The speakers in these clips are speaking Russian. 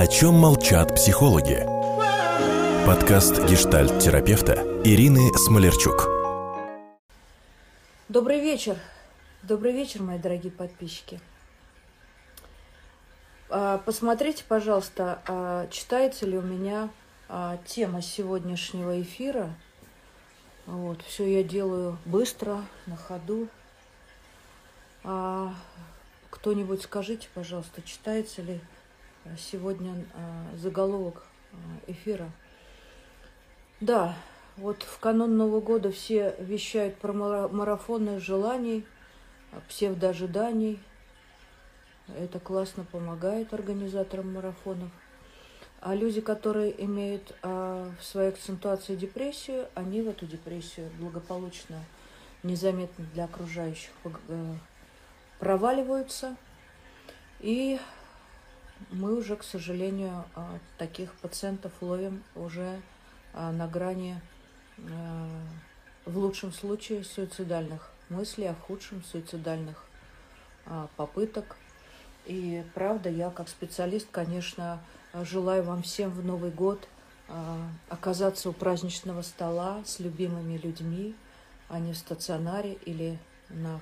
О чем молчат психологи? Подкаст гештальт-терапевта Ирины Смолерчук. Добрый вечер. Добрый вечер, мои дорогие подписчики. А, посмотрите, пожалуйста, а, читается ли у меня а, тема сегодняшнего эфира. Вот, все я делаю быстро, на ходу. Кто-нибудь скажите, пожалуйста, читается ли сегодня заголовок эфира? Да, вот в канун Нового года все вещают про марафоны желаний, псевдоожиданий – это классно помогает организаторам марафонов. А люди, которые имеют а, в своей акцентуации депрессию, они в эту депрессию благополучно, незаметно для окружающих э, проваливаются. И мы уже, к сожалению, а, таких пациентов ловим уже а, на грани, а, в лучшем случае, суицидальных мыслей, а в худшем суицидальных попыток – и правда, я как специалист, конечно, желаю вам всем в Новый год оказаться у праздничного стола с любимыми людьми, а не в стационаре или на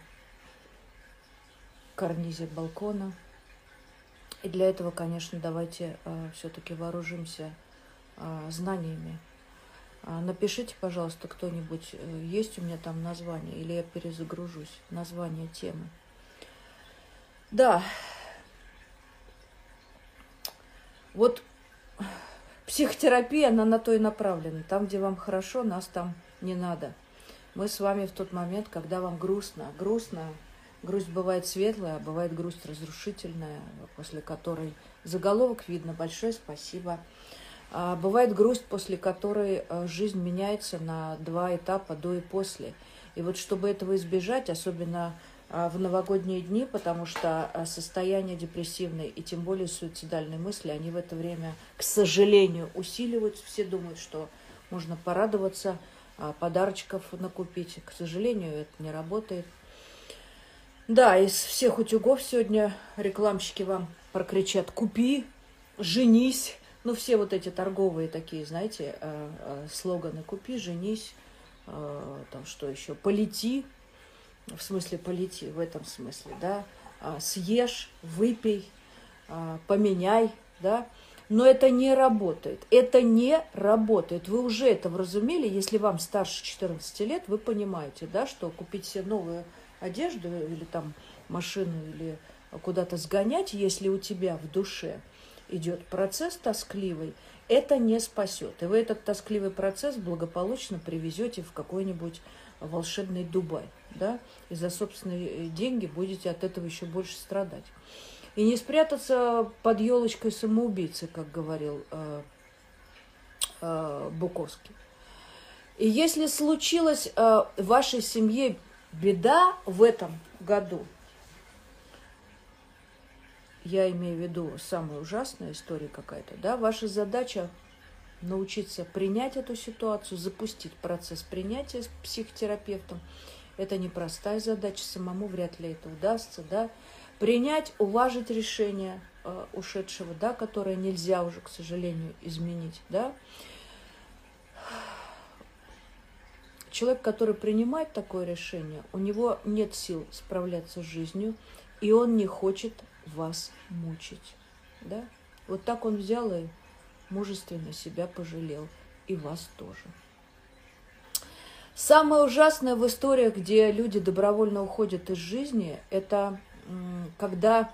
карнизе балкона. И для этого, конечно, давайте а, все-таки вооружимся а, знаниями. Напишите, пожалуйста, кто-нибудь, э, есть у меня там название, или я перезагружусь, название темы. Да, Вот психотерапия, она на то и направлена. Там, где вам хорошо, нас там не надо. Мы с вами в тот момент, когда вам грустно. Грустно, грусть бывает светлая, а бывает грусть разрушительная, после которой заголовок видно «Большое спасибо». А бывает грусть, после которой э, жизнь меняется на два этапа до и после. И вот чтобы этого избежать, особенно а, в новогодние дни, потому что а, состояние депрессивное и тем более суицидальные мысли, они в это время, к сожалению, усиливаются. Все думают, что можно порадоваться, подарочков накупить. К сожалению, это не работает. Да, из всех утюгов сегодня рекламщики вам прокричат «Купи», «Женись». Ну, все вот эти торговые такие, знаете, слоганы «Купи», «Женись», там что еще, «Полети», в смысле полети, в этом смысле, да, а, съешь, выпей, а, поменяй, да, но это не работает. Это не работает. Вы уже это вразумели, если вам старше 14 лет, вы понимаете, да, что купить себе новую одежду или там машину или куда-то сгонять, если у тебя в душе идет процесс тоскливый, это не спасет. И вы этот тоскливый процесс благополучно привезете в какой-нибудь волшебный Дубай, да, и за собственные деньги будете от этого еще больше страдать. И не спрятаться под елочкой самоубийцы, как говорил э, э, Буковский. И если случилась э, в вашей семье беда в этом году, я имею в виду самая ужасная история какая-то, да, ваша задача научиться принять эту ситуацию, запустить процесс принятия с психотерапевтом. Это непростая задача, самому вряд ли это удастся, да. Принять, уважить решение э, ушедшего, да, которое нельзя уже, к сожалению, изменить, да. Человек, который принимает такое решение, у него нет сил справляться с жизнью, и он не хочет вас мучить, да. Вот так он взял и мужественно себя пожалел. И вас тоже. Самое ужасное в историях, где люди добровольно уходят из жизни, это когда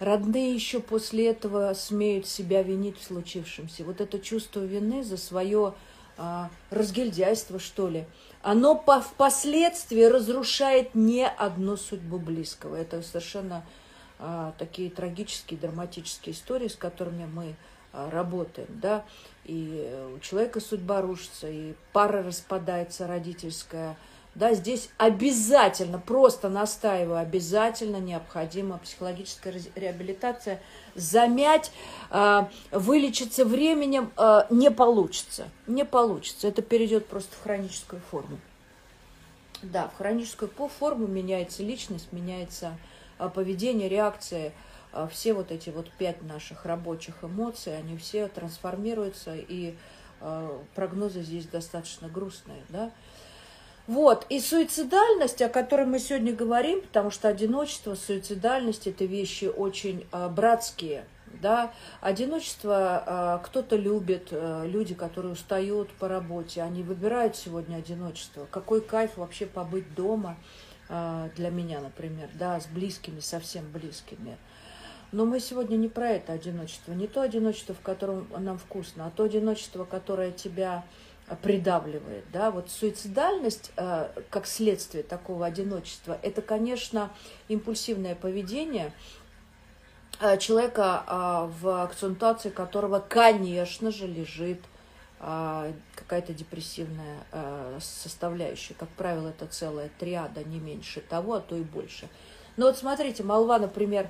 родные еще после этого смеют себя винить в случившемся. Вот это чувство вины за свое а, разгильдяйство, что ли, оно по, впоследствии разрушает не одну судьбу близкого. Это совершенно а, такие трагические, драматические истории, с которыми мы а, работаем, да, и у человека судьба рушится, и пара распадается родительская, да, здесь обязательно, просто настаиваю, обязательно необходима психологическая реабилитация. Замять, э, вылечиться временем э, не получится, не получится, это перейдет просто в хроническую форму. Да, в хроническую форму меняется личность, меняется э, поведение, реакция, а, все вот эти вот пять наших рабочих эмоций, они все трансформируются, и а, прогнозы здесь достаточно грустные, да. Вот, и суицидальность, о которой мы сегодня говорим, потому что одиночество, суицидальность – это вещи очень а, братские, да, одиночество кто-то любит, люди, которые устают по работе, они выбирают сегодня одиночество. Какой кайф вообще побыть дома для меня, например, да, с близкими, совсем близкими – но мы сегодня не про это одиночество, не то одиночество, в котором нам вкусно, а то одиночество, которое тебя э, придавливает. Да? Вот суицидальность, э, как следствие такого одиночества, это, конечно, импульсивное поведение э, человека, в акцентуации которого, конечно же, лежит какая-то депрессивная составляющая. Как правило, это целая триада, не меньше того, а то и больше. Но вот смотрите, молва, например,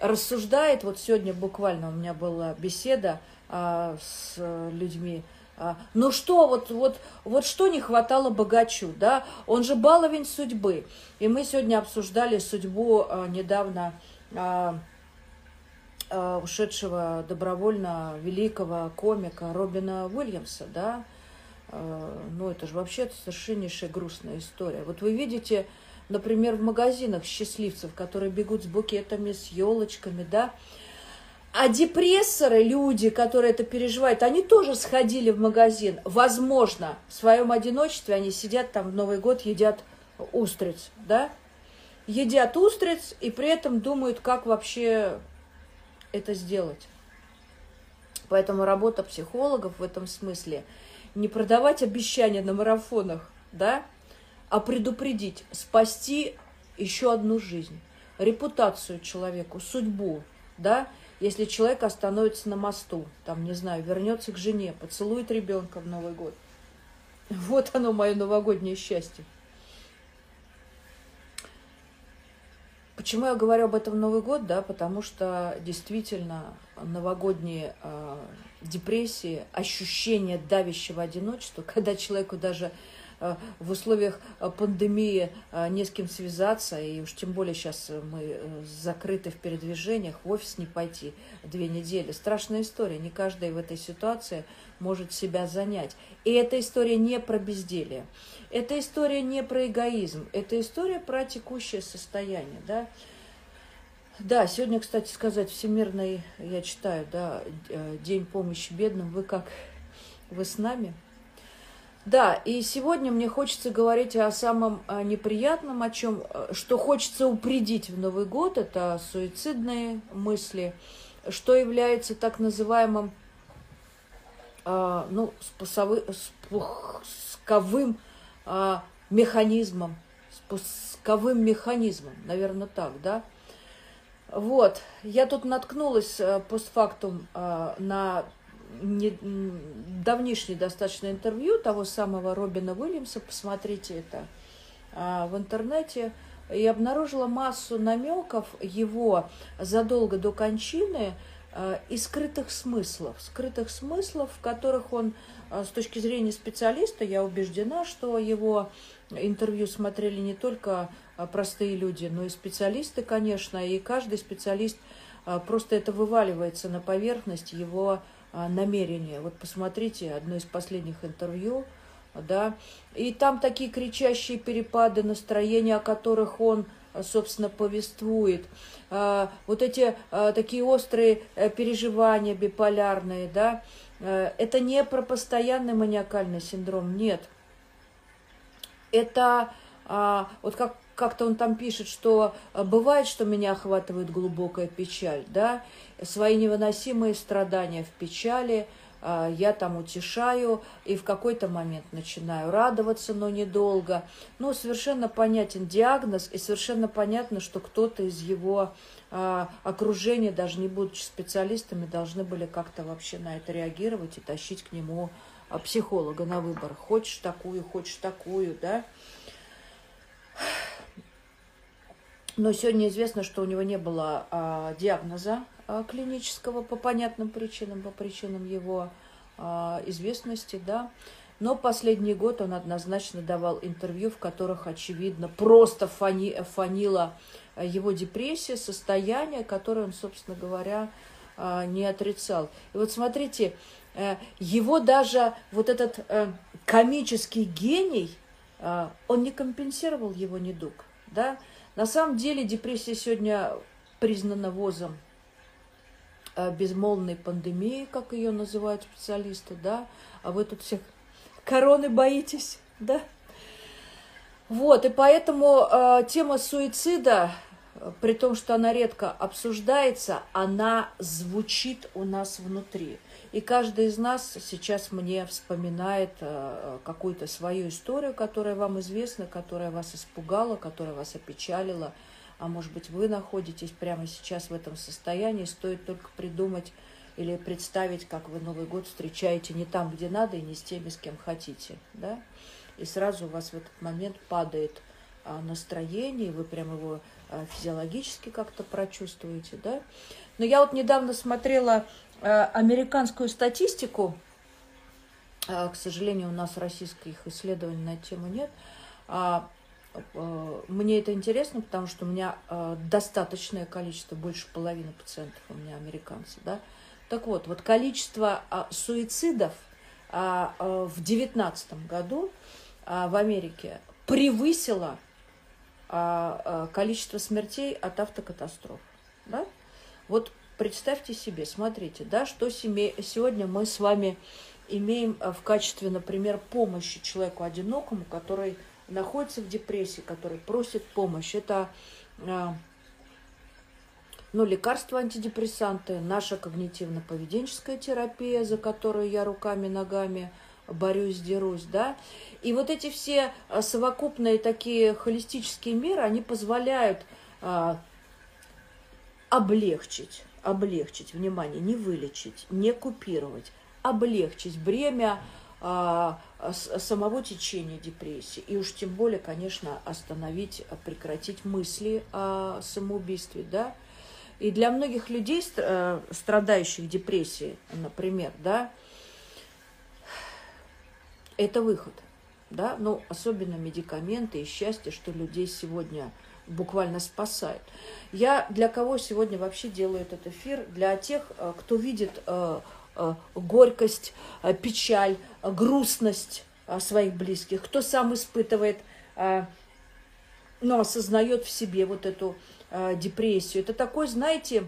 рассуждает, вот сегодня буквально у меня была беседа с людьми, ну что, вот, вот, вот что не хватало богачу, да, он же баловень судьбы. И мы сегодня обсуждали судьбу а, недавно а, ушедшего добровольно великого комика Робина Уильямса, да, ну это же вообще совершеннейшая грустная история. Вот вы видите, например, в магазинах счастливцев, которые бегут с букетами, с елочками, да. А депрессоры, люди, которые это переживают, они тоже сходили в магазин. Возможно, в своем одиночестве они сидят там в Новый год, едят устриц, да, едят устриц и при этом думают, как вообще это сделать. Поэтому работа психологов в этом смысле не продавать обещания на марафонах, да, а предупредить, спасти еще одну жизнь, репутацию человеку, судьбу, да, если человек остановится на мосту, там, не знаю, вернется к жене, поцелует ребенка в Новый год. Вот оно, мое новогоднее счастье. Почему я говорю об этом Новый год? Да, потому что действительно новогодние э, депрессии, ощущение давящего одиночества, когда человеку даже в условиях э, пандемии э, не с кем связаться, и уж тем более сейчас мы закрыты в передвижениях, в офис не пойти две недели. Страшная история, не каждый в этой ситуации может себя занять. И эта история не про безделие, эта история не про эгоизм, это история про текущее состояние, да. Да, сегодня, кстати сказать, Всемирный, я читаю, да, День помощи бедным. Вы как? Вы с нами? Да, и сегодня мне хочется говорить о самом э, неприятном, о чем, э, что хочется упредить в Новый год, это суицидные мысли, что является так называемым э, ну, спусковым механизмом, спусковым механизмом, наверное, так, да. Вот, я тут наткнулась постфактум на не, давнишнее достаточно интервью того самого Робина Уильямса, посмотрите это а, в интернете, и обнаружила массу намеков его задолго до кончины а, и скрытых смыслов, скрытых смыслов, в которых он, а, с точки зрения специалиста, я убеждена, что его интервью смотрели не только а, простые люди, но и специалисты, конечно, и каждый специалист а, просто это вываливается на поверхность его а, намерения. Вот посмотрите одно из последних интервью, да, и там такие кричащие перепады настроения, о которых он собственно, повествует. А, вот эти а, такие острые э, переживания биполярные, да, это не про постоянный маниакальный синдром, нет. Это вот как как-то он там пишет, что э, бывает, что меня охватывает глубокая печаль, да, свои невыносимые страдания в печали, э, я там утешаю и в какой-то момент начинаю радоваться, но недолго. Ну, совершенно понятен диагноз, и совершенно понятно, что кто-то из его э, окружения, даже не будучи специалистами, должны были как-то вообще на это реагировать и тащить к нему психолога на выбор. Хочешь такую, хочешь такую, да. Но сегодня известно, что у него не было а, диагноза а, клинического по понятным причинам, по причинам его а, известности, да. Но последний год он однозначно давал интервью, в которых, очевидно, просто фани, фанила его депрессия, состояние, которое он, собственно говоря, а, не отрицал. И вот смотрите, э, его даже вот этот э, комический гений, а, он не компенсировал его недуг. Да? На самом деле депрессия сегодня признана ВОЗом э, безмолвной пандемии, как ее называют специалисты, да, а вы тут всех короны боитесь, да? Вот, и поэтому э, тема суицида, при том, что она редко обсуждается, она звучит у нас внутри. И каждый из нас сейчас мне вспоминает э, какую-то свою историю, которая вам известна, которая вас испугала, которая вас опечалила. А может быть, вы находитесь прямо сейчас в этом состоянии. Стоит только придумать или представить, как вы Новый год встречаете не там, где надо, и не с теми, с кем хотите. Да? И сразу у вас в этот момент падает а, настроение, вы прям его физиологически как-то прочувствуете. Да? Но я вот недавно смотрела а, американскую статистику, а, к сожалению, у нас российских исследований на тему нет, а, мне это интересно, потому что у меня достаточное количество, больше половины пациентов у меня американцы, да, так вот, вот количество а, суицидов а, в девятнадцатом году в Америке превысило количество смертей от автокатастроф. Да? Вот представьте себе, смотрите, да, что сегодня мы с вами имеем а, в качестве, например, помощи человеку одинокому, который находится в депрессии, который просит помощи. Это а, ну, лекарства, антидепрессанты, наша когнитивно-поведенческая терапия, за которую я руками, ногами борюсь, дерусь, да. И вот эти все а, совокупные такие холистические меры, они позволяют а, облегчить, облегчить, внимание, не вылечить, не купировать, облегчить бремя а, самого течения депрессии. И уж тем более, конечно, остановить, прекратить мысли о самоубийстве, да, и для многих людей, э, страдающих депрессией, например, да, это выход. Да? Ну, особенно медикаменты и счастье, что людей сегодня буквально спасает. Я для кого сегодня вообще делаю этот эфир? Для тех, э, кто видит э, горькость, печаль, грустность своих близких, кто сам испытывает, ну, осознает в себе вот эту э, депрессию. Это такой, знаете,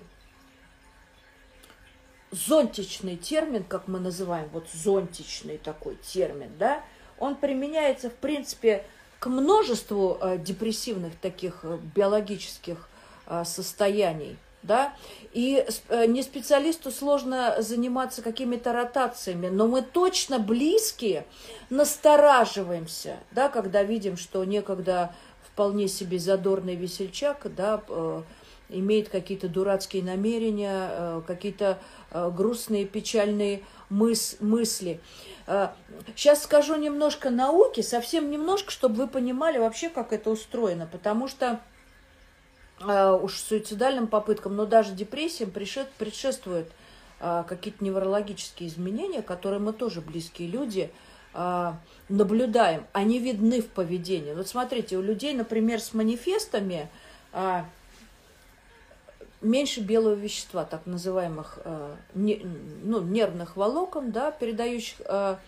зонтичный термин, как мы называем, вот зонтичный такой термин, да, он применяется, в принципе, к множеству э, депрессивных таких э, биологических э, состояний, да, и не специалисту сложно заниматься какими-то ротациями, но мы точно близкие настораживаемся, да, когда видим, что некогда вполне себе задорный весельчак, да, имеет какие-то дурацкие намерения, э, какие-то э, грустные, печальные мыс мысли. Сейчас скажу немножко науки, совсем немножко, чтобы вы понимали вообще, как это устроено, потому что уж суицидальным попыткам, но даже депрессиям предшествуют какие-то неврологические изменения, которые мы тоже близкие люди – наблюдаем, они видны в поведении. Вот смотрите, у людей, например, с манифестами меньше белого вещества, так называемых а, не, ну, нервных волокон, да, передающих а,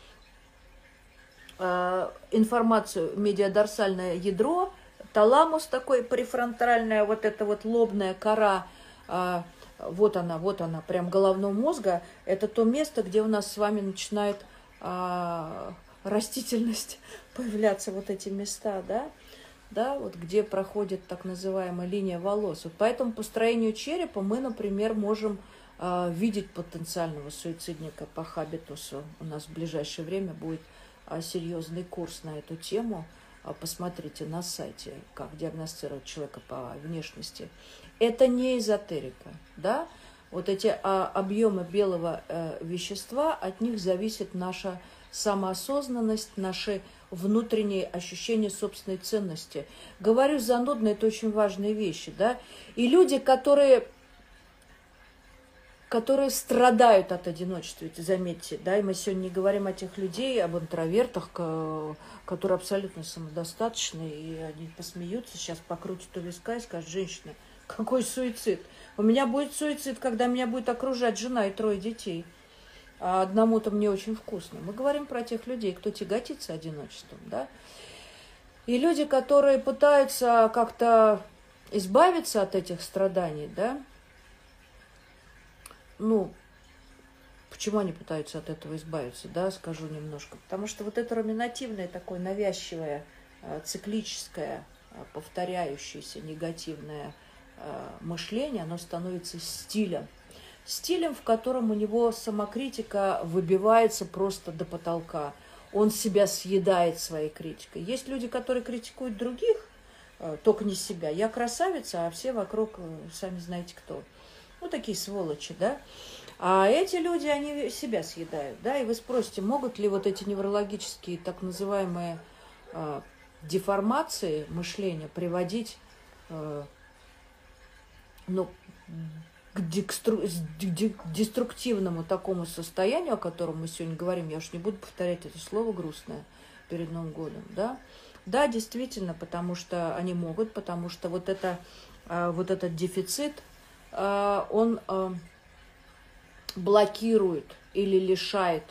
а, информацию медиадорсальное ядро, таламус такой префронтальная, вот эта вот лобная кора, а, вот она, вот она, прям головного мозга, это то место, где у нас с вами начинает а, растительность появляться вот эти места, да, да, вот где проходит так называемая линия волос. Вот по этому построению черепа мы, например, можем э, видеть потенциального суицидника по хабитусу. У нас в ближайшее время будет э, серьезный курс на эту тему. Э, посмотрите на сайте, как диагностировать человека по внешности. Это не эзотерика, да, вот эти а, объемы белого э, вещества, от них зависит наша самоосознанность, наши внутренние ощущения собственной ценности. Говорю занудно, это очень важные вещи, да. И люди, которые которые страдают от одиночества, ведь заметьте, да, и мы сегодня не говорим о тех людей, об интровертах, которые абсолютно самодостаточны, и они посмеются, сейчас покрутят у виска и скажут, женщина, какой суицид? У меня будет суицид, когда меня будет окружать жена и трое детей. А одному-то мне очень вкусно. Мы говорим про тех людей, кто тяготится одиночеством, да. И люди, которые пытаются как-то избавиться от этих страданий, да, ну, почему они пытаются от этого избавиться, да, скажу немножко. Потому что вот это руминативное, такое навязчивое, э, циклическое, э, повторяющееся негативное э, мышление, оно становится стилем. Стилем, в котором у него самокритика выбивается просто до потолка. Он себя съедает своей критикой. Есть люди, которые критикуют других, только не себя. Я красавица, а все вокруг, сами знаете кто. Ну, такие сволочи, да. А эти люди, они себя съедают, да. И вы спросите, могут ли вот эти неврологические так называемые э, деформации мышления приводить э, ну, к, декстру, к деструктивному такому состоянию, о котором мы сегодня говорим, я уж не буду повторять это слово грустное перед Новым годом, да, да, действительно, потому что они могут, потому что вот это, а, вот этот дефицит Э, он э, блокирует или лишает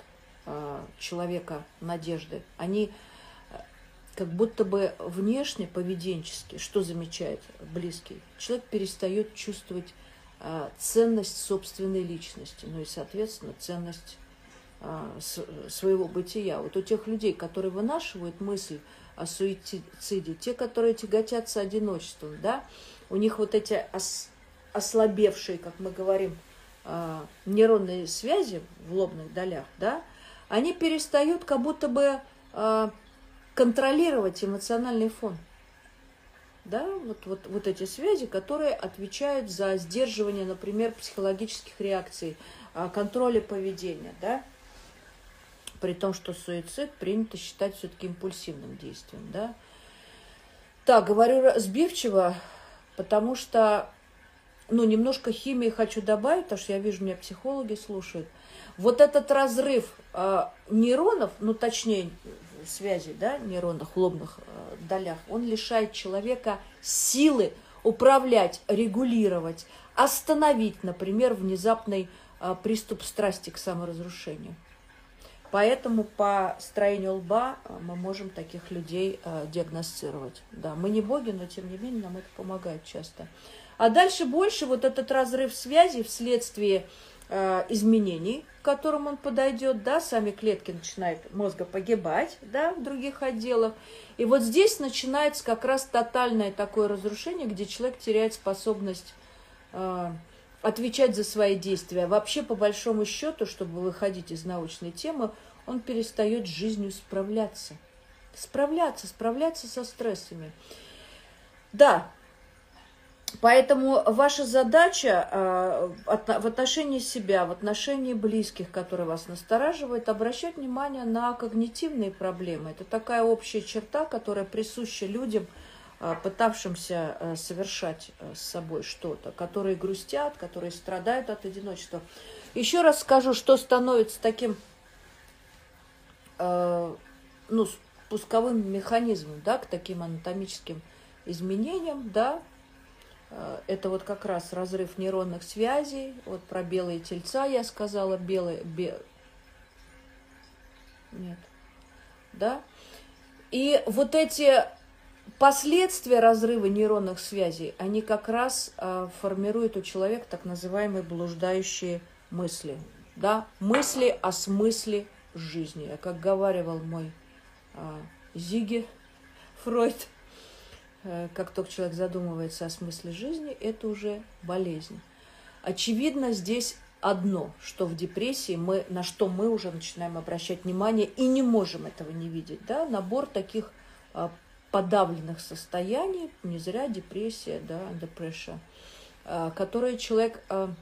э, человека надежды. Они как будто бы внешне, поведенчески, что замечает близкий, человек перестает чувствовать ценность собственной личности, ну и, соответственно, ценность своего бытия. Вот у тех людей, которые вынашивают мысль о суициде, те, которые тяготятся одиночеством, да, у них вот эти ослабевшие, как мы говорим, а, нейронные связи в лобных долях, да, они перестают как будто бы контролировать эмоциональный фон. Да, вот, вот, вот эти связи, которые отвечают за сдерживание, например, психологических реакций, а, контроля поведения, да, при том, что суицид принято считать все-таки импульсивным действием, да. Так, говорю сбивчиво, потому что ну, немножко химии хочу добавить, потому что я вижу, меня психологи слушают. Вот этот разрыв э, нейронов, ну, точнее, связи, да, нейронных, лобных э, долях, он лишает человека силы управлять, регулировать, остановить, например, внезапный э, приступ страсти к саморазрушению. Поэтому по строению лба мы можем таких людей э, диагностировать. Да, мы не боги, но тем не менее нам это помогает часто. А дальше больше вот этот разрыв связи вследствие э, изменений, к которым он подойдет, да, сами клетки начинают мозга погибать, да, в других отделах. И вот здесь начинается как раз тотальное такое разрушение, где человек теряет способность э, отвечать за свои действия. Вообще, по большому счету, чтобы выходить из научной темы, он перестает с жизнью справляться. Справляться, справляться со стрессами. Да, Поэтому ваша задача э, в отношении себя, в отношении близких, которые вас настораживают, обращать внимание на когнитивные проблемы. Это такая общая черта, которая присуща людям, э, пытавшимся э, совершать с собой что-то, которые грустят, которые страдают от одиночества. Еще раз скажу, что становится таким ну, пусковым механизмом да, к таким анатомическим изменениям, да, это вот как раз разрыв нейронных связей. Вот про белые тельца я сказала. Белые... Бе... Нет. Да? И вот эти последствия разрыва нейронных связей, они как раз э, формируют у человека так называемые блуждающие мысли. Да? Мысли о смысле жизни. Как говаривал мой э, Зиги Фройд – Э, как только человек задумывается о смысле жизни, это уже болезнь. Очевидно, здесь одно, что в депрессии мы, на что мы уже начинаем обращать внимание и не можем этого не видеть. Да? Набор таких а, подавленных состояний, не зря депрессия, да, депрессия, а, которые человек а,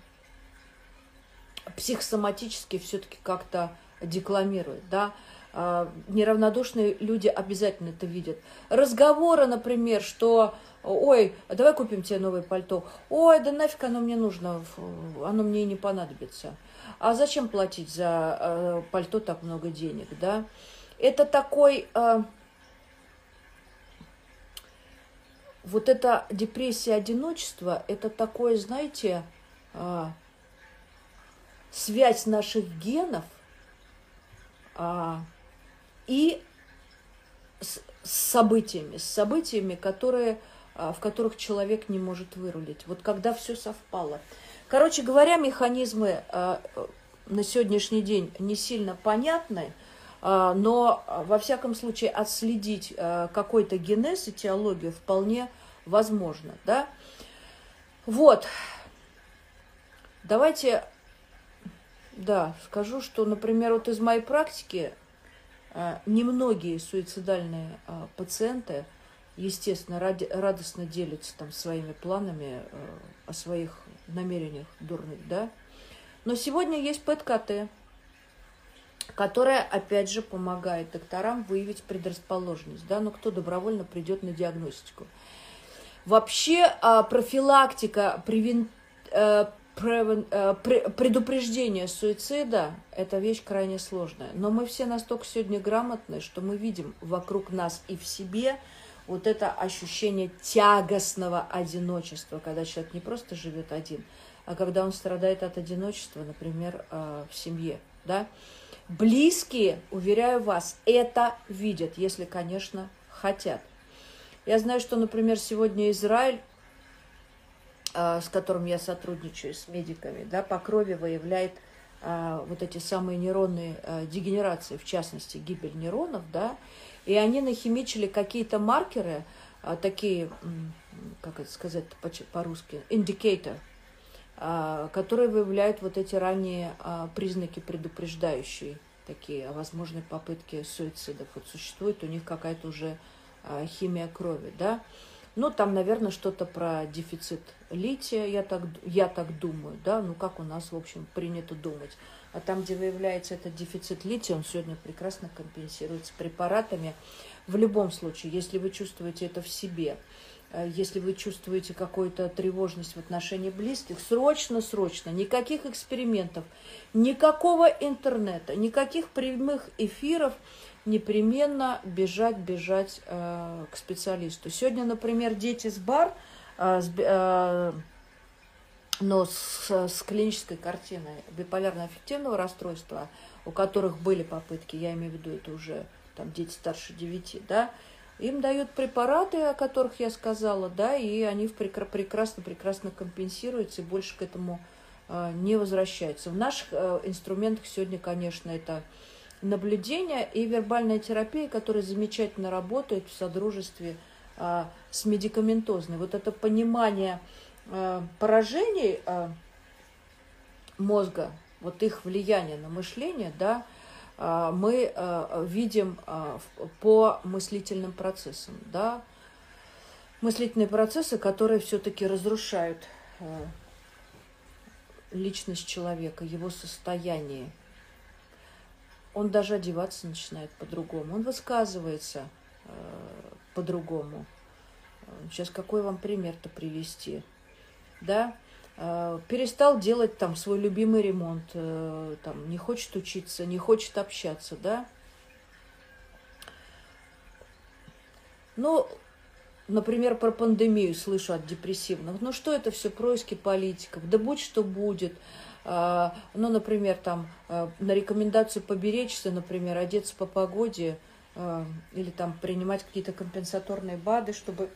психосоматически все-таки как-то декламирует. Да? А, неравнодушные люди обязательно это видят. Разговоры, например, что Ой, а давай купим тебе новое пальто. Ой, да нафиг оно мне нужно, оно мне и не понадобится. А зачем платить за э, пальто так много денег, да? Это такой... Э, вот эта депрессия одиночества, это такое, знаете, э, связь наших генов э, и с, событиями, с событиями, которые а, в которых человек не может вырулить. Вот когда все совпало. Короче говоря, механизмы а, на сегодняшний день не сильно понятны, а, но во всяком случае отследить какой-то генез и теологию вполне возможно. Да? Вот. Давайте, да, скажу, что, например, вот из моей практики немногие суицидальные пациенты – естественно, ради, радостно делится там своими планами э, о своих намерениях дурных, да. Но сегодня есть ПЭТ-КТ, которая, опять же, помогает докторам выявить предрасположенность, да, но кто добровольно придет на диагностику. Вообще э, профилактика, превен, э, э, предупреждение суицида – это вещь крайне сложная. Но мы все настолько сегодня грамотны, что мы видим вокруг нас и в себе – вот это ощущение тягостного одиночества, когда человек не просто живет один, а когда он страдает от одиночества, например, э, в семье. Да? Близкие, уверяю вас, это видят, если, конечно, хотят. Я знаю, что, например, сегодня Израиль, э, с которым я сотрудничаю, с медиками, да, по крови выявляет э, вот эти самые нейронные дегенерации, в частности, гибель нейронов, да, и они нахимичили какие-то маркеры, такие, как это сказать по-русски, индикатор, а, которые выявляют вот эти ранние признаки предупреждающие, такие о возможной попытке суицидов. Вот существует у них какая-то уже химия крови, да. Ну, там, наверное, что-то про дефицит лития, я так, я так думаю, да, ну, как у нас, в общем, принято думать. А там, где выявляется этот дефицит лития, он сегодня прекрасно компенсируется препаратами. В любом случае, если вы чувствуете это в себе, если вы чувствуете какую-то тревожность в отношении близких, срочно, срочно, никаких экспериментов, никакого интернета, никаких прямых эфиров, непременно бежать, бежать э, к специалисту. Сегодня, например, дети с бар, э, с, э, но с, с клинической картиной биполярно-аффективного расстройства, у которых были попытки, я имею в виду, это уже там дети старше 9, да, им дают препараты, о которых я сказала, да, и они прекрасно-прекрасно компенсируются и больше к этому э, не возвращаются. В наших э, инструментах сегодня, конечно, это наблюдение и вербальная терапия, которая замечательно работает в содружестве э, с медикаментозной. Вот это понимание поражений мозга, вот их влияние на мышление, да, мы видим по мыслительным процессам, да, мыслительные процессы, которые все-таки разрушают личность человека, его состояние. Он даже одеваться начинает по-другому, он высказывается по-другому. Сейчас какой вам пример-то привести? да, э, перестал делать там свой любимый ремонт, э, там, не хочет учиться, не хочет общаться, да. Ну, например, про пандемию слышу от депрессивных. Ну, что это все происки политиков? Да будь что будет. А, ну, например, там э, на рекомендацию поберечься, например, одеться по погоде или там принимать какие-то компенсаторные БАДы, чтобы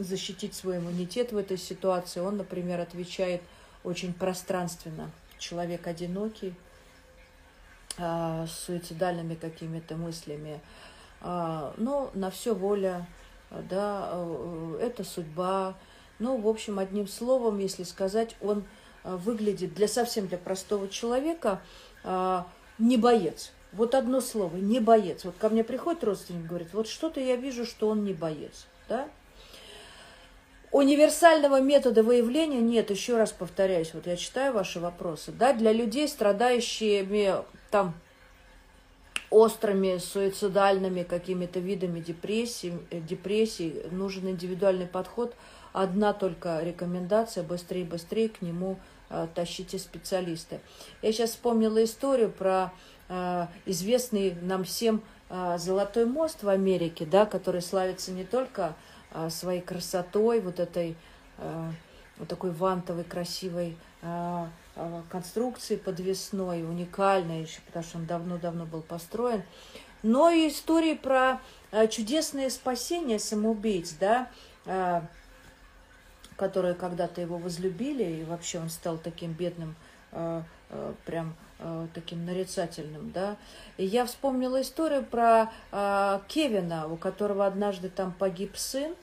защитить свой иммунитет в этой ситуации. Он, например, отвечает очень пространственно. Человек одинокий, а, с суицидальными какими-то мыслями. А, ну, на все воля, да, э, это судьба. Ну, в общем, одним словом, если сказать, он а, выглядит для совсем для простого человека не боец. Вот одно слово, не боец. Вот ко мне приходит родственник, говорит, вот что-то я вижу, что он не боец, да? Универсального метода выявления нет, еще раз повторяюсь, вот я читаю ваши вопросы, да, для людей, страдающими там острыми суицидальными какими-то видами депрессии, депрессии нужен индивидуальный подход. Одна только рекомендация – быстрее, быстрее к нему э, тащите специалисты. Я сейчас вспомнила историю про э, известный нам всем э, Золотой мост в Америке, да, который славится не только э, своей красотой, вот этой э, вот такой вантовой красивой Э, конструкции подвесной, уникальной еще, потому что он давно-давно был построен. Но и истории про чудесное спасение самоубийц, да, которые когда-то его возлюбили, и вообще он стал таким бедным, прям таким нарицательным, да. И я вспомнила историю про Кевина, у которого однажды там погиб сын,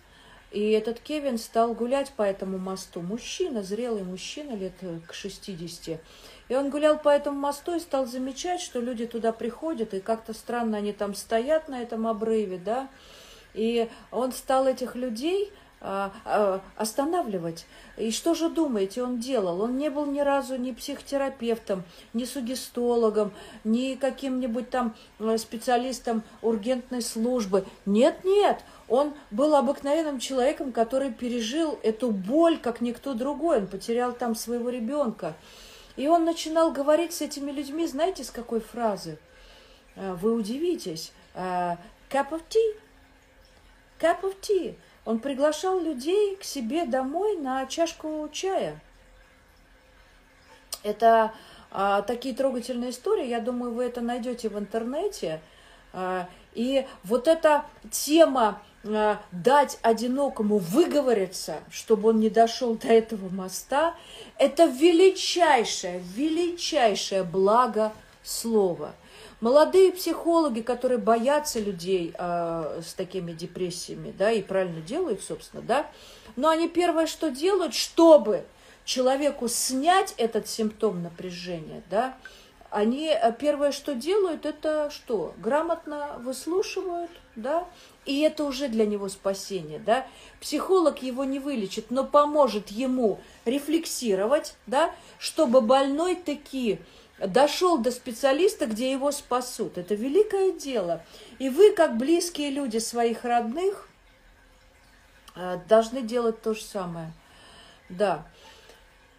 и этот Кевин стал гулять по этому мосту. Мужчина, зрелый мужчина, лет э, к 60. И он гулял по этому мосту и стал замечать, что люди туда приходят, и как-то странно они там стоят на этом обрыве, да. И он стал этих людей останавливать. И что же думаете, он делал? Он не был ни разу ни психотерапевтом, ни сугестологом, ни каким-нибудь там э, специалистом ургентной службы. Нет, нет, он был обыкновенным человеком, который пережил эту боль, как никто другой. Он потерял там своего ребенка. И он начинал говорить с этими людьми, знаете, с какой фразы? «Э, вы удивитесь. «Э, cup of tea. Cup of tea. Он приглашал людей к себе домой на чашку чая. Это а, такие трогательные истории. Я думаю, вы это найдете в интернете. А, и вот эта тема а, дать одинокому выговориться, чтобы он не дошел до этого моста, это величайшее, величайшее благо слова – Молодые психологи, которые боятся людей э, с такими депрессиями, да, и правильно делают, собственно, да, но они первое, что делают, чтобы человеку снять этот симптом напряжения, да, они э, первое, что делают, это что? Грамотно выслушивают, да, и это уже для него спасение, да. Психолог его не вылечит, но поможет ему рефлексировать, да, чтобы больной таки дошел до специалиста, где его спасут. Это великое дело. И вы, как близкие люди своих родных, э, должны делать то же самое. Да.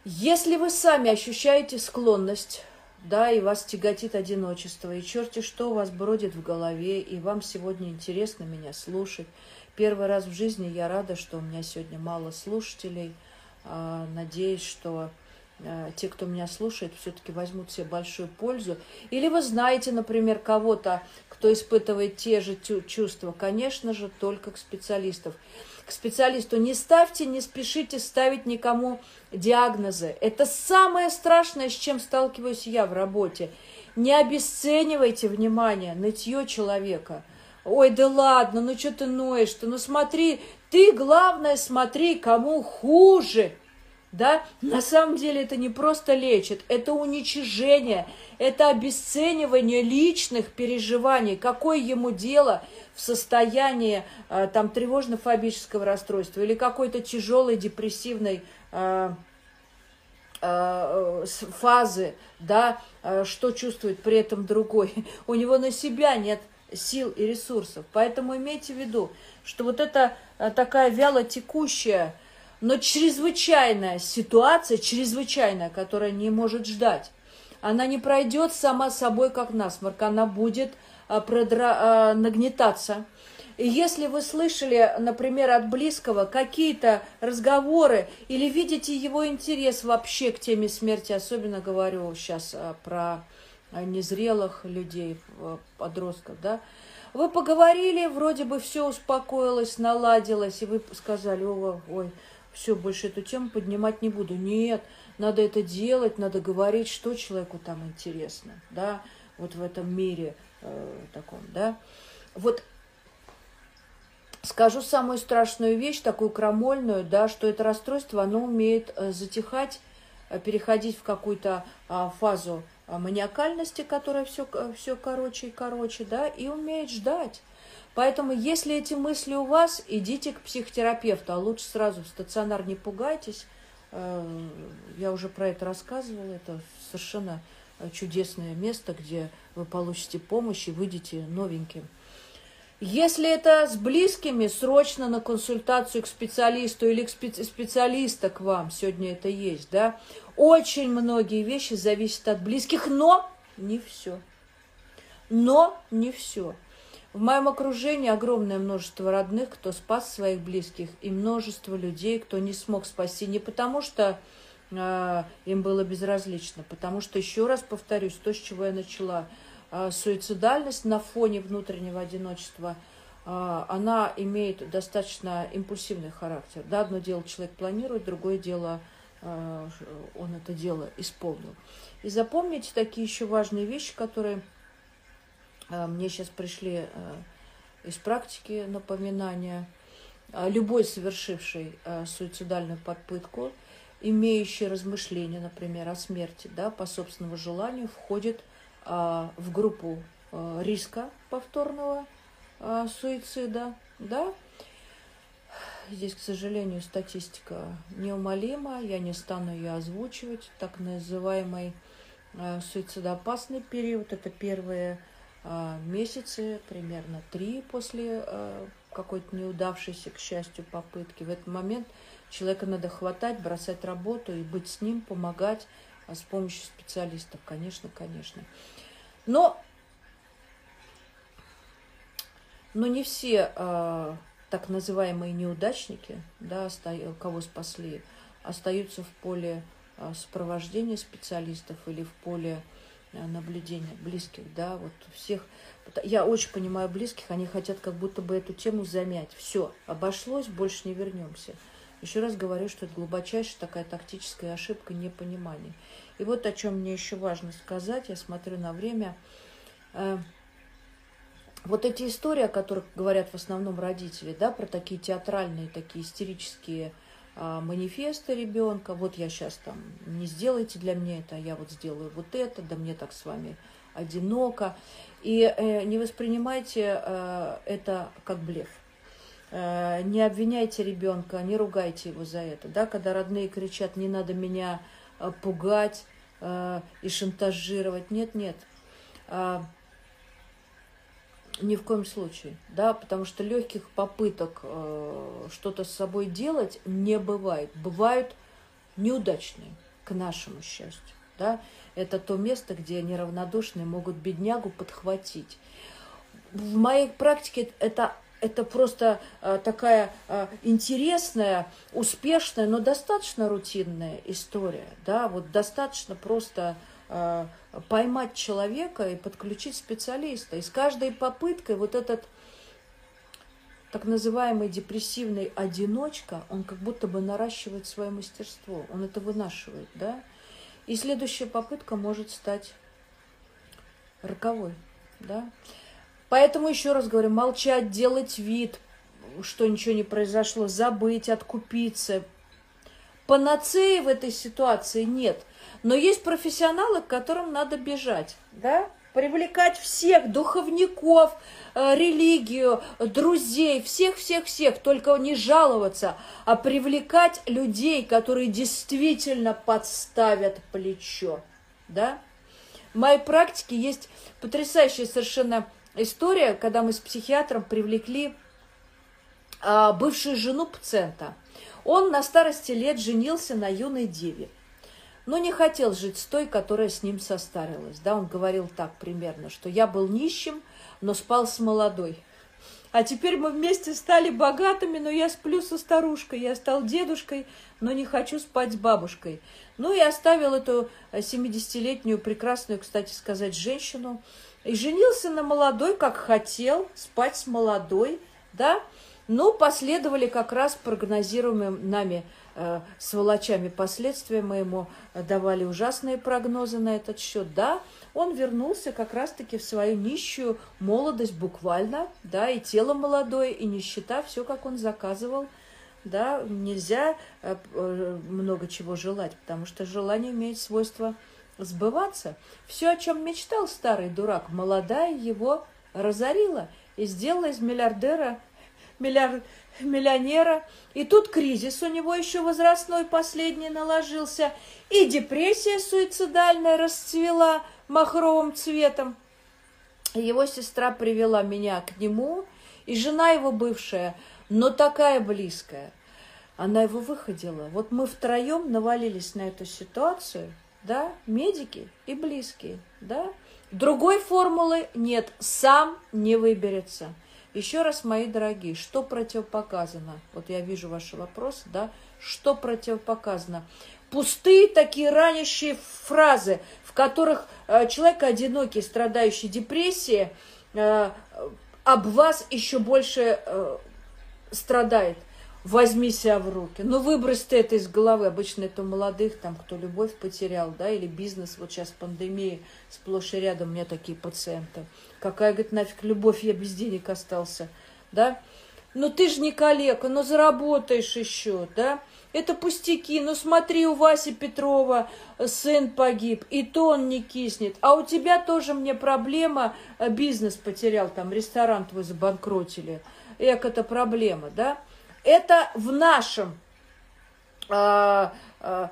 Если вы сами ощущаете склонность, да, и вас тяготит одиночество, и черти что у вас бродит в голове, и вам сегодня интересно меня слушать. Первый раз в жизни я рада, что у меня сегодня мало слушателей. А, надеюсь, что те, кто меня слушает, все-таки возьмут себе большую пользу. Или вы знаете, например, кого-то, кто испытывает те же чувства, конечно же, только к специалистам. К специалисту не ставьте, не спешите ставить никому диагнозы. Это самое страшное, с чем сталкиваюсь я в работе. Не обесценивайте внимание, нытье человека. Ой, да ладно, ну что ты ноешь-то? Ну смотри, ты, главное, смотри, кому хуже – да, на самом деле это не просто лечит, это уничижение, это обесценивание личных переживаний. Какое ему дело в состоянии э, там тревожно-фобического расстройства или какой-то тяжелой депрессивной э, э, фазы, да, что чувствует при этом другой. У него на себя нет сил и ресурсов. Поэтому имейте в виду, что вот это такая вяло текущая но чрезвычайная ситуация, чрезвычайная, которая не может ждать, она не пройдет сама собой, как насморк, она будет а, продра... А, нагнетаться. И если вы слышали, например, от близкого какие-то разговоры или видите его интерес вообще к теме смерти, особенно говорю сейчас а, про незрелых людей, подростков, да, вы поговорили, вроде бы все успокоилось, наладилось, и вы сказали, ой, ой, все, больше эту тему поднимать не буду. Нет, надо это делать, надо говорить, что человеку там интересно, да, вот в этом мире э, таком, да. Вот скажу самую страшную вещь, такую крамольную, да, что это расстройство, оно умеет э, затихать, э, переходить в какую-то э, фазу э, маниакальности, которая все, э, все короче и короче, да, и умеет ждать. Поэтому, если эти мысли у вас, идите к психотерапевту, а лучше сразу в стационар не пугайтесь. Э, я уже про это рассказывала, это совершенно чудесное место, где вы получите помощь и выйдете новеньким. Если это с близкими, срочно на консультацию к специалисту или к специ специалиста к вам, сегодня это есть, да, очень многие вещи зависят от близких, но не все. Но не все. В моем окружении огромное множество родных, кто спас своих близких, и множество людей, кто не смог спасти не потому, что э, им было безразлично, потому что, еще раз повторюсь, то, с чего я начала, э, суицидальность на фоне внутреннего одиночества, э, она имеет достаточно импульсивный характер. Да, одно дело человек планирует, другое дело э, он это дело исполнил. И запомните такие еще важные вещи, которые мне сейчас пришли а, из практики напоминания. А, любой совершивший суицидальную попытку, имеющий размышления, например, о смерти, да, по собственному желанию, входит в группу риска повторного суицида, да. Здесь, к сожалению, статистика неумолима, я не стану ее озвучивать. Так называемый суицидоопасный период – это первые а, месяцы, примерно три после а, какой-то неудавшейся, к счастью, попытки. В этот момент человека надо хватать, бросать работу и быть с ним, помогать а с помощью специалистов, конечно, конечно. Но, но не все э, так называемые неудачники, да, кого спасли, остаются в поле сопровождения специалистов или в поле Э, наблюдения близких, да, вот всех. Я очень понимаю близких, они хотят как будто бы эту тему замять. Все, обошлось, больше не вернемся. Еще раз говорю, что это глубочайшая такая тактическая ошибка непонимания. И вот о чем мне еще важно сказать, я смотрю на время. Э, вот эти истории, о которых говорят в основном родители, да, про такие театральные, такие истерические а, манифеста ребенка, вот я сейчас там, не сделайте для меня это, а я вот сделаю вот это, да мне так с вами одиноко. И э, не воспринимайте э, это как блеф. Э, не обвиняйте ребенка, не ругайте его за это. Да? Когда родные кричат, не надо меня пугать и шантажировать. Нет, нет. Ни в коем случае, да, потому что легких попыток э, что-то с собой делать не бывает. Бывают неудачные, к нашему счастью, да. Это то место, где неравнодушные могут беднягу подхватить. В моей практике это это просто э, такая э, интересная, успешная, но достаточно рутинная история, да, вот достаточно просто Э, поймать человека и подключить специалиста. И с каждой попыткой вот этот так называемый депрессивный одиночка, он как будто бы наращивает свое мастерство, он это вынашивает, да? И следующая попытка может стать роковой, да? Поэтому еще раз говорю, молчать, делать вид, что ничего не произошло, забыть, откупиться. Панацеи в этой ситуации нет. Но есть профессионалы, к которым надо бежать, да? Привлекать всех, духовников, э, религию, друзей, всех-всех-всех, только не жаловаться, а привлекать людей, которые действительно подставят плечо, да? В моей практике есть потрясающая совершенно история, когда мы с психиатром привлекли а, бывшую жену пациента. Он на старости лет женился на юной деве но не хотел жить с той, которая с ним состарилась. Да, он говорил так примерно, что я был нищим, но спал с молодой. А теперь мы вместе стали богатыми, но я сплю со старушкой. Я стал дедушкой, но не хочу спать с бабушкой. Ну и оставил эту 70-летнюю прекрасную, кстати сказать, женщину. И женился на молодой, как хотел, спать с молодой, да. Ну, последовали как раз прогнозируемые нами сволочами последствия. Мы ему давали ужасные прогнозы на этот счет. Да, он вернулся как раз-таки в свою нищую молодость буквально, да, и тело молодое, и нищета, все как он заказывал. Да, нельзя э, э, много чего желать, потому что желание имеет свойство сбываться. Все, о чем мечтал старый дурак, молодая его разорила и сделала из миллиардера миллиард, миллионера. И тут кризис у него еще возрастной последний наложился. И депрессия суицидальная расцвела махровым цветом. Его сестра привела меня к нему, и жена его бывшая, но такая близкая. Она его выходила. Вот мы втроем навалились на эту ситуацию, да, медики и близкие, да. Другой формулы нет, сам не выберется. Еще раз, мои дорогие, что противопоказано? Вот я вижу ваши вопросы, да? Что противопоказано? Пустые такие ранящие фразы, в которых э, человек одинокий, страдающий депрессией, э, об вас еще больше э, страдает возьми себя в руки. Ну, выбрось ты это из головы. Обычно это у молодых, там, кто любовь потерял, да, или бизнес. Вот сейчас пандемия, сплошь и рядом у меня такие пациенты. Какая, говорит, нафиг любовь, я без денег остался, да. Ну, ты же не калека, ну, заработаешь еще, да. Это пустяки. Ну, смотри, у Васи Петрова сын погиб, и то он не киснет. А у тебя тоже мне проблема, э, бизнес потерял, там, ресторан твой забанкротили. Эк, это проблема, да это в нашем, э, э,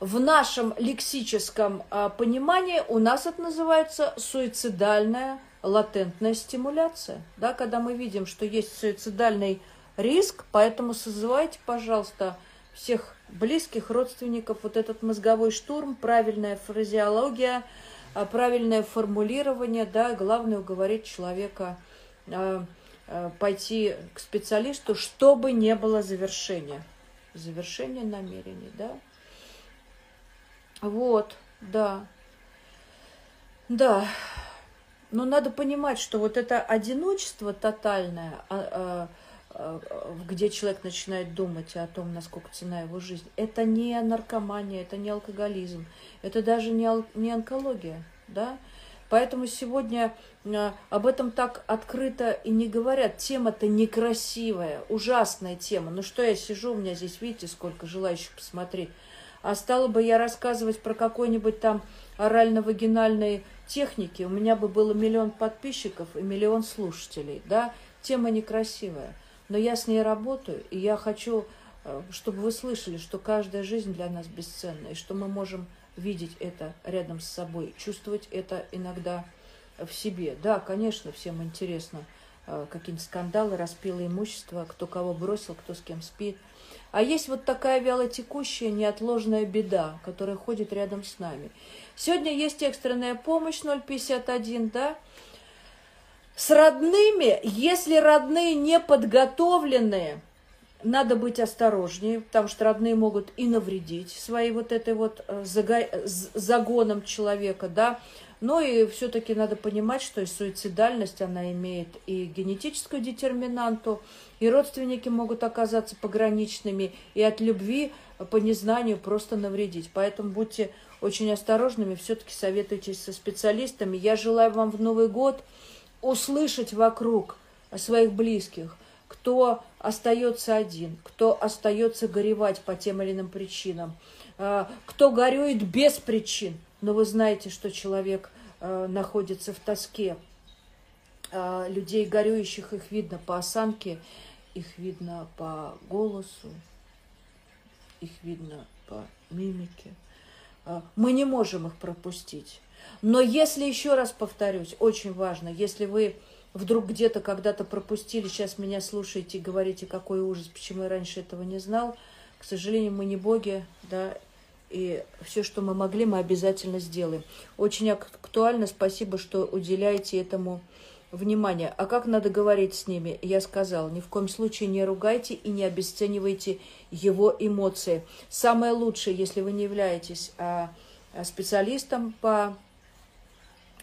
в нашем лексическом э, понимании у нас это называется суицидальная латентная стимуляция. Да, когда мы видим, что есть суицидальный риск, поэтому созывайте, пожалуйста, всех близких родственников, вот этот мозговой штурм, правильная фразеология, правильное формулирование, да, главное уговорить человека пойти к специалисту, чтобы не было завершения. Завершение намерений, да? Вот, да. Да. Но надо понимать, что вот это одиночество тотальное, а, а, а, где человек начинает думать о том, насколько цена его жизнь, это не наркомания, это не алкоголизм, это даже не, не онкология, да? Поэтому сегодня а, об этом так открыто и не говорят. Тема-то некрасивая, ужасная тема. Ну что я сижу, у меня здесь, видите, сколько желающих посмотреть. А стала бы я рассказывать про какой-нибудь там орально-вагинальные техники, у меня бы было миллион подписчиков и миллион слушателей, да? Тема некрасивая. Но я с ней работаю, и я хочу, а, чтобы вы слышали, что каждая жизнь для нас бесценна, и что мы можем видеть это рядом с собой, чувствовать это иногда в себе. Да, конечно, всем интересно э, какие-нибудь скандалы, распилы имущества, кто кого бросил, кто с кем спит. А есть вот такая вялотекущая, неотложная беда, которая ходит рядом с нами. Сегодня есть экстренная помощь 051, да, с родными, если родные не подготовленные, надо быть осторожнее, потому что родные могут и навредить своей вот этой вот э, загоном человека, да. Но и все-таки надо понимать, что и суицидальность, она имеет и генетическую детерминанту, и родственники могут оказаться пограничными, и от любви по незнанию просто навредить. Поэтому будьте очень осторожными, все-таки советуйтесь со специалистами. Я желаю вам в Новый год услышать вокруг своих близких – кто остается один, кто остается горевать по тем или иным причинам, э, кто горюет без причин. Но вы знаете, что человек э, находится в тоске. Э, людей горюющих их видно по осанке, их видно по голосу, их видно по мимике. Мы не можем их пропустить. Но если, еще раз повторюсь, очень важно, если вы вдруг где-то когда-то пропустили, сейчас меня слушаете и говорите, какой ужас, почему я раньше этого не знал. К сожалению, мы не боги, да, и все, что мы могли, мы обязательно сделаем. Очень актуально, спасибо, что уделяете этому внимание. А как надо говорить с ними? Я сказала, ни в коем случае не ругайте и не обесценивайте его эмоции. Самое лучшее, если вы не являетесь а, специалистом по,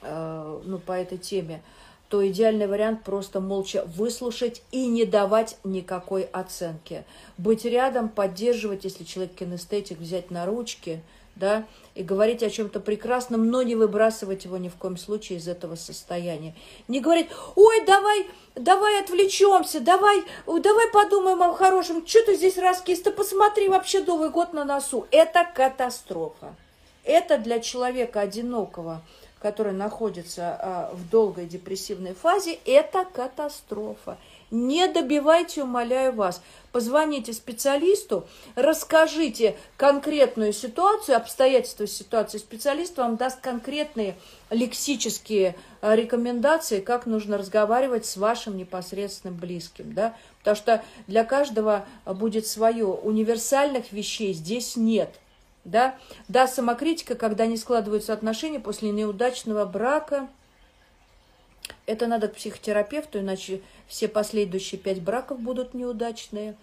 а, ну, по этой теме, то идеальный вариант просто молча выслушать и не давать никакой оценки. Быть рядом, поддерживать, если человек кинестетик, взять на ручки, да, и говорить о чем-то прекрасном, но не выбрасывать его ни в коем случае из этого состояния. Не говорить, ой, давай, давай отвлечемся, давай, давай подумаем о хорошем, что ты здесь раскис, ты посмотри, вообще Новый год на носу. Это катастрофа. Это для человека одинокого, который находится а, в долгой депрессивной фазе, это катастрофа. Не добивайте, умоляю вас. Позвоните специалисту, расскажите конкретную ситуацию, обстоятельства ситуации. Специалист вам даст конкретные лексические а, рекомендации, как нужно разговаривать с вашим непосредственным близким. Да? Потому что для каждого будет свое. Универсальных вещей здесь нет. Да? да, самокритика, когда не складываются отношения после неудачного брака – это надо к психотерапевту, иначе все последующие пять браков будут неудачные.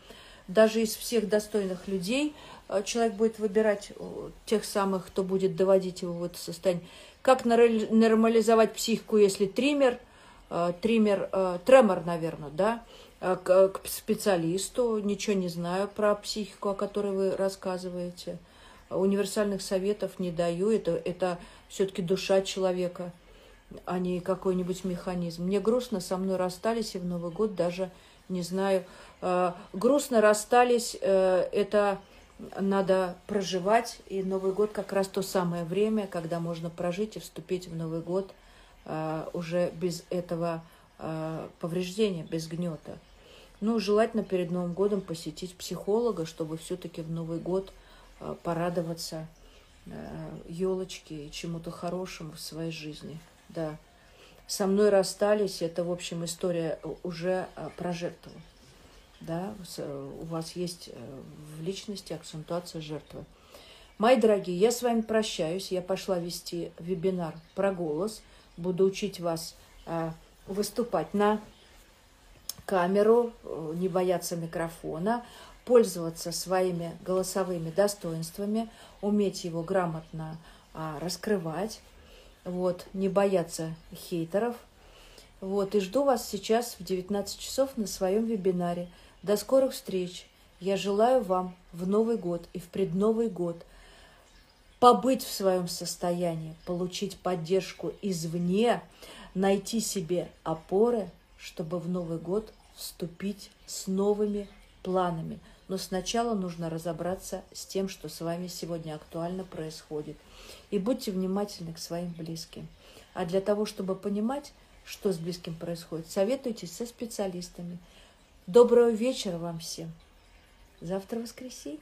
Даже из всех достойных людей э, человек будет выбирать э, тех самых, кто будет доводить его в это состояние. Как нормализовать психику, если триммер, э, триммер, тремор, наверное, да, к, к специалисту, ничего не знаю про психику, о которой вы рассказываете. Универсальных советов не даю, это, это все-таки душа человека – а не какой-нибудь механизм. Мне грустно, со мной расстались, и в Новый год даже, не знаю, э, грустно расстались, э, это надо проживать, и Новый год как раз то самое время, когда можно прожить и вступить в Новый год э, уже без этого э, повреждения, без гнета. Ну, желательно перед Новым годом посетить психолога, чтобы все-таки в Новый год порадоваться э, елочке и чему-то хорошему в своей жизни да. Со мной расстались, это, в общем, история уже а, про жертву. Да, у вас есть э, в личности акцентуация жертвы. Мои дорогие, я с вами прощаюсь. Я пошла вести вебинар про голос. Буду учить вас выступать на камеру, э, не бояться микрофона, пользоваться своими голосовыми достоинствами, уметь его грамотно а, раскрывать вот, не бояться хейтеров. Вот, и жду вас сейчас в 19 часов на своем вебинаре. До скорых встреч. Я желаю вам в Новый год и в предновый год побыть в своем состоянии, получить поддержку извне, найти себе опоры, чтобы в Новый год вступить с новыми планами. Но сначала нужно разобраться с тем, что с вами сегодня актуально происходит – и будьте внимательны к своим близким. А для того, чтобы понимать, что с близким происходит, советуйтесь со специалистами. Доброго вечера вам всем. Завтра воскресенье.